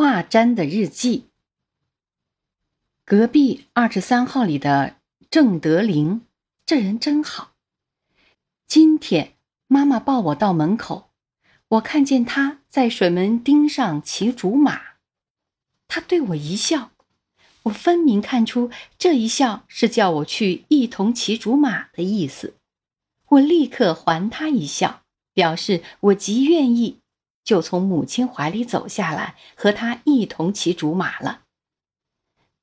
画毡的日记。隔壁二十三号里的郑德林，这人真好。今天妈妈抱我到门口，我看见他在水门汀上骑竹马，他对我一笑，我分明看出这一笑是叫我去一同骑竹马的意思。我立刻还他一笑，表示我极愿意，就从母亲怀里走下来，和他一同骑竹马了。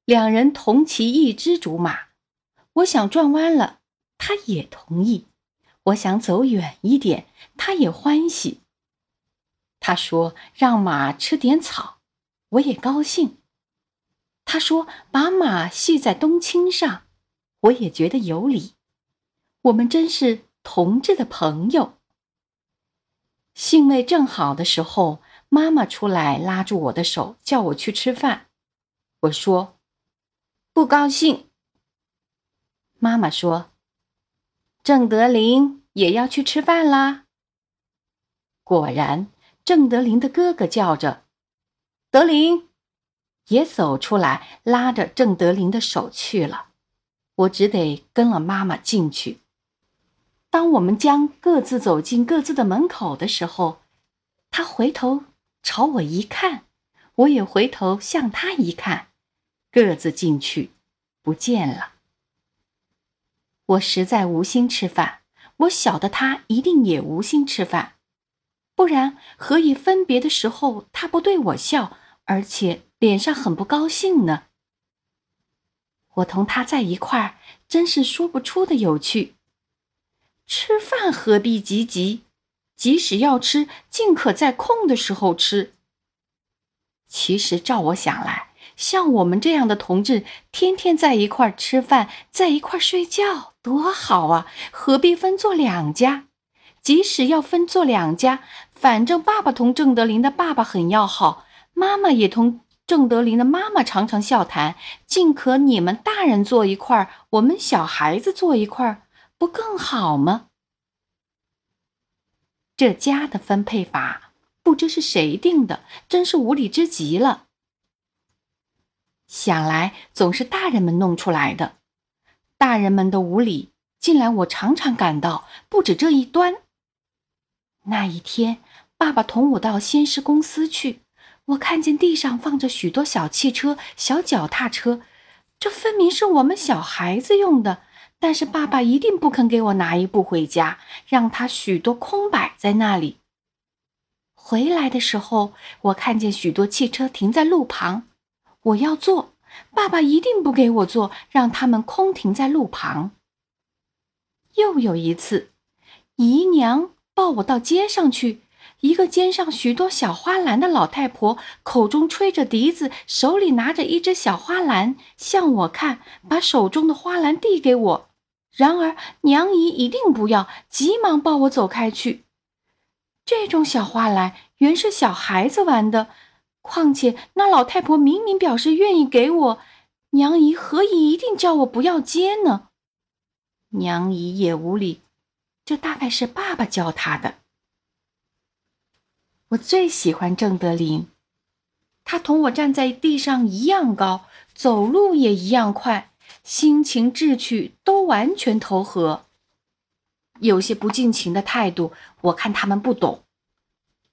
两人同骑一只竹马，我想转弯了，他也同意；我想走远一点，他也欢喜。他说让马吃点草，我也高兴。他说把马系在冬青上，我也觉得有理。我们真是同志的朋友。兴味正好的时候，妈妈出来拉住我的手，叫我去吃饭。我说。不高兴。妈妈说：“郑德林也要去吃饭啦。”果然，郑德林的哥哥叫着：“德林！”也走出来，拉着郑德林的手去了。我只得跟了妈妈进去。当我们将各自走进各自的门口的时候，他回头朝我一看，我也回头向他一看。各自进去，不见了。我实在无心吃饭，我晓得他一定也无心吃饭，不然何以分别的时候他不对我笑，而且脸上很不高兴呢？我同他在一块儿，真是说不出的有趣。吃饭何必急急？即使要吃，尽可在空的时候吃。其实照我想来。像我们这样的同志，天天在一块儿吃饭，在一块儿睡觉，多好啊！何必分做两家？即使要分做两家，反正爸爸同郑德林的爸爸很要好，妈妈也同郑德林的妈妈常常笑谈。尽可你们大人坐一块儿，我们小孩子坐一块儿，不更好吗？这家的分配法，不知是谁定的，真是无理之极了。想来总是大人们弄出来的，大人们的无理，近来我常常感到不止这一端。那一天，爸爸同我到先施公司去，我看见地上放着许多小汽车、小脚踏车，这分明是我们小孩子用的，但是爸爸一定不肯给我拿一部回家，让他许多空摆在那里。回来的时候，我看见许多汽车停在路旁。我要坐，爸爸一定不给我坐，让他们空停在路旁。又有一次，姨娘抱我到街上去，一个肩上许多小花篮的老太婆，口中吹着笛子，手里拿着一只小花篮，向我看，把手中的花篮递给我。然而娘姨一定不要，急忙抱我走开去。这种小花篮原是小孩子玩的。况且那老太婆明明表示愿意给我，娘姨何以一定叫我不要接呢？娘姨也无理，这大概是爸爸教她的。我最喜欢郑德林，他同我站在地上一样高，走路也一样快，心情志趣都完全投合。有些不近情的态度，我看他们不懂。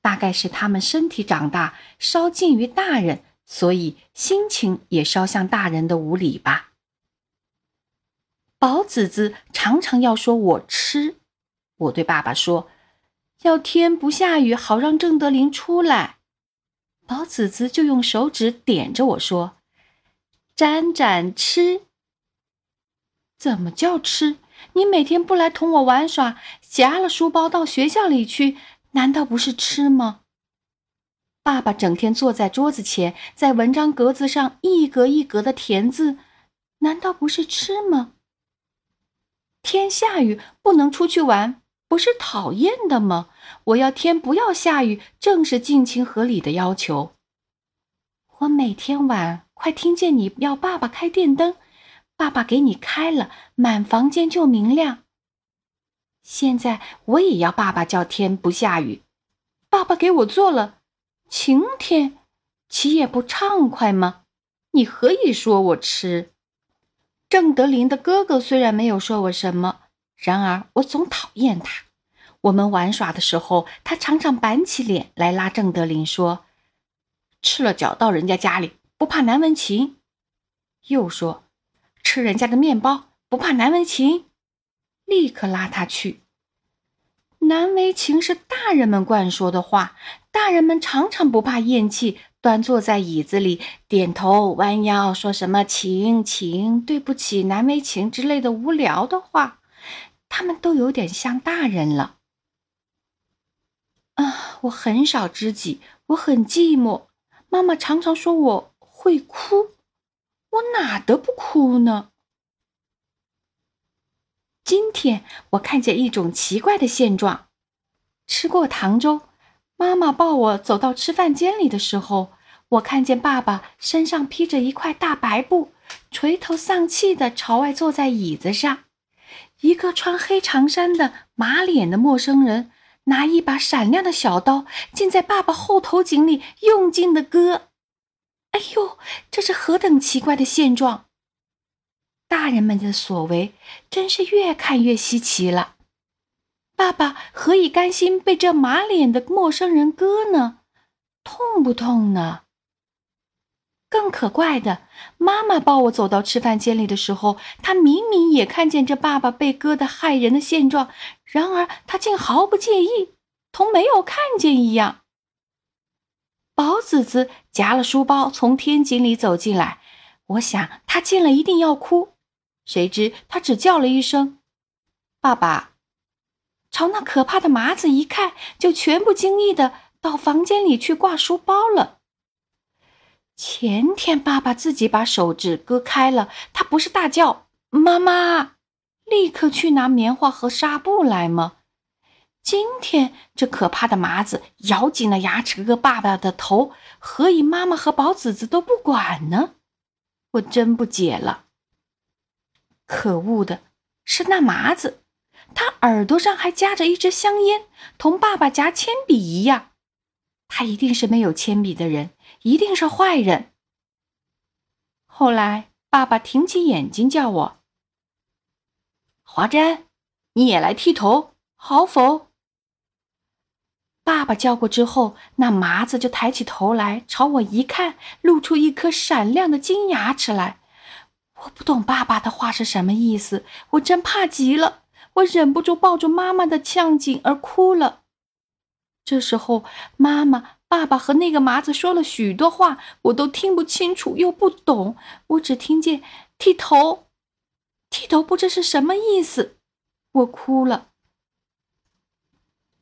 大概是他们身体长大，稍近于大人，所以心情也稍像大人的无礼吧。宝子子常常要说我吃，我对爸爸说，要天不下雨，好让郑德林出来。宝子子就用手指点着我说：“沾沾吃。”怎么叫吃？你每天不来同我玩耍，夹了书包到学校里去。难道不是吃吗？爸爸整天坐在桌子前，在文章格子上一格一格的填字，难道不是吃吗？天下雨不能出去玩，不是讨厌的吗？我要天不要下雨，正是尽情合理的要求。我每天晚快听见你要爸爸开电灯，爸爸给你开了，满房间就明亮。现在我也要爸爸叫天不下雨，爸爸给我做了晴天，岂也不畅快吗？你何以说我痴？郑德林的哥哥虽然没有说我什么，然而我总讨厌他。我们玩耍的时候，他常常板起脸来拉郑德林说：“赤了脚到人家家里，不怕难为情。”又说：“吃人家的面包，不怕难为情。”立刻拉他去。难为情是大人们惯说的话，大人们常常不怕咽气，端坐在椅子里，点头弯腰，说什么“请请”“对不起”“难为情”之类的无聊的话，他们都有点像大人了。啊，我很少知己，我很寂寞。妈妈常常说我会哭，我哪得不哭呢？今天我看见一种奇怪的现状：吃过糖粥，妈妈抱我走到吃饭间里的时候，我看见爸爸身上披着一块大白布，垂头丧气的朝外坐在椅子上。一个穿黑长衫的马脸的陌生人拿一把闪亮的小刀，竟在爸爸后头颈里用劲的割。哎呦，这是何等奇怪的现状！大人们的所为真是越看越稀奇了。爸爸何以甘心被这马脸的陌生人割呢？痛不痛呢？更可怪的，妈妈抱我走到吃饭间里的时候，她明明也看见这爸爸被割的害人的现状，然而她竟毫不介意，同没有看见一样。宝子子夹了书包从天井里走进来，我想他见了一定要哭。谁知他只叫了一声“爸爸”，朝那可怕的麻子一看，就全不经意的到房间里去挂书包了。前天爸爸自己把手指割开了，他不是大叫“妈妈”，立刻去拿棉花和纱布来吗？今天这可怕的麻子咬紧了牙齿割爸爸的头，何以妈妈和宝子子都不管呢？我真不解了。可恶的是那麻子，他耳朵上还夹着一支香烟，同爸爸夹铅笔一样。他一定是没有铅笔的人，一定是坏人。后来爸爸挺起眼睛叫我：“华珍，你也来剃头，好否？”爸爸叫过之后，那麻子就抬起头来朝我一看，露出一颗闪亮的金牙齿来。我不懂爸爸的话是什么意思，我真怕极了，我忍不住抱住妈妈的呛颈而哭了。这时候，妈妈、爸爸和那个麻子说了许多话，我都听不清楚又不懂，我只听见剃头，剃头不知是什么意思，我哭了。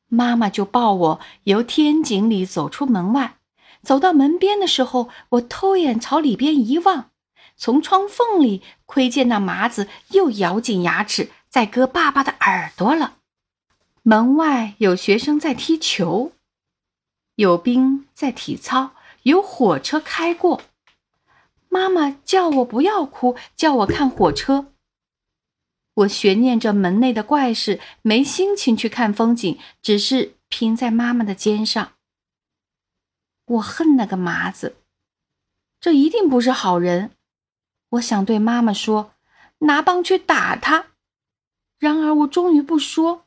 妈妈就抱我由天井里走出门外，走到门边的时候，我偷眼朝里边一望。从窗缝里窥见那麻子又咬紧牙齿在割爸爸的耳朵了。门外有学生在踢球，有兵在体操，有火车开过。妈妈叫我不要哭，叫我看火车。我悬念着门内的怪事，没心情去看风景，只是凭在妈妈的肩上。我恨那个麻子，这一定不是好人。我想对妈妈说，拿棒去打他。然而我终于不说，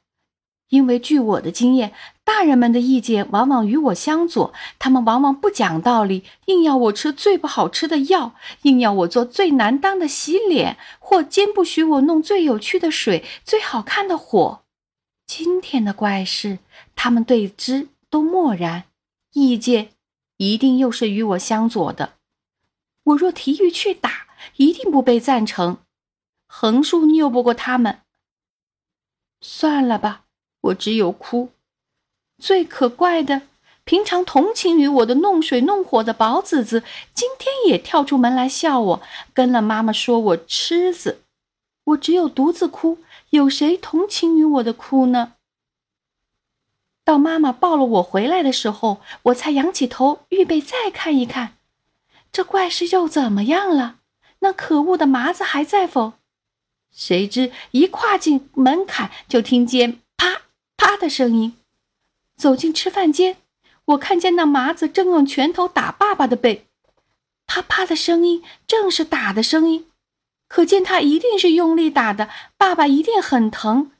因为据我的经验，大人们的意见往往与我相左。他们往往不讲道理，硬要我吃最不好吃的药，硬要我做最难当的洗脸，或坚不许我弄最有趣的水、最好看的火。今天的怪事，他们对之都漠然，意见一定又是与我相左的。我若提议去打。一定不被赞成，横竖拗不过他们。算了吧，我只有哭。最可怪的，平常同情于我的弄水弄火的宝子子，今天也跳出门来笑我，跟了妈妈说我痴子。我只有独自哭，有谁同情于我的哭呢？到妈妈抱了我回来的时候，我才仰起头，预备再看一看，这怪事又怎么样了？那可恶的麻子还在否？谁知一跨进门槛，就听见啪的声音。走进吃饭间，我看见那麻子正用拳头打爸爸的背，啪啪的声音正是打的声音，可见他一定是用力打的，爸爸一定很疼。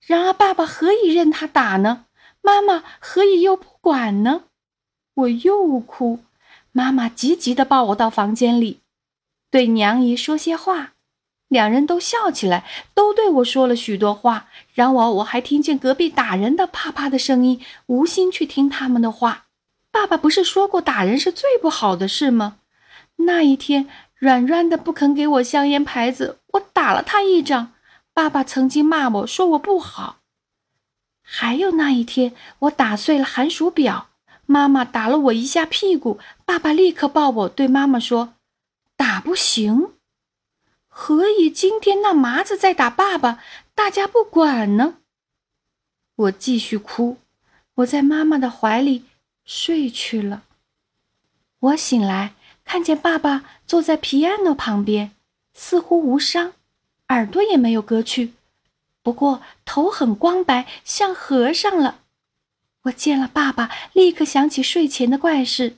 然而爸爸何以任他打呢？妈妈何以又不管呢？我又哭，妈妈急急的抱我到房间里，对娘姨说些话。两人都笑起来，都对我说了许多话。然而我还听见隔壁打人的啪啪的声音，无心去听他们的话。爸爸不是说过打人是最不好的事吗？那一天，软软的不肯给我香烟牌子，我打了他一掌。爸爸曾经骂我说我不好。还有那一天，我打碎了寒暑表，妈妈打了我一下屁股，爸爸立刻抱我，对妈妈说：“打不行。”何以今天那麻子在打爸爸，大家不管呢？我继续哭，我在妈妈的怀里睡去了。我醒来，看见爸爸坐在皮安诺旁边，似乎无伤，耳朵也没有割去，不过头很光白，像和尚了。我见了爸爸，立刻想起睡前的怪事。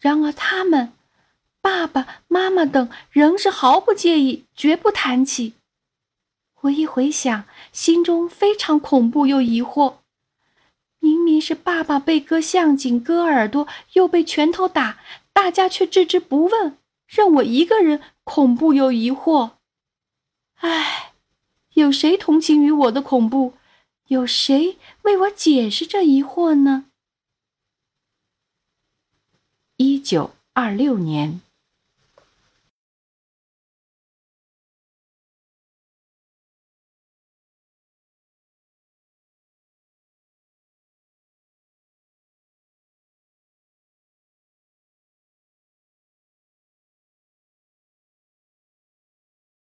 然而他们。爸爸妈妈等仍是毫不介意，绝不谈起。我一回想，心中非常恐怖又疑惑。明明是爸爸被割项颈、割耳朵，又被拳头打，大家却置之不问，任我一个人恐怖又疑惑。唉，有谁同情于我的恐怖？有谁为我解释这疑惑呢？一九二六年。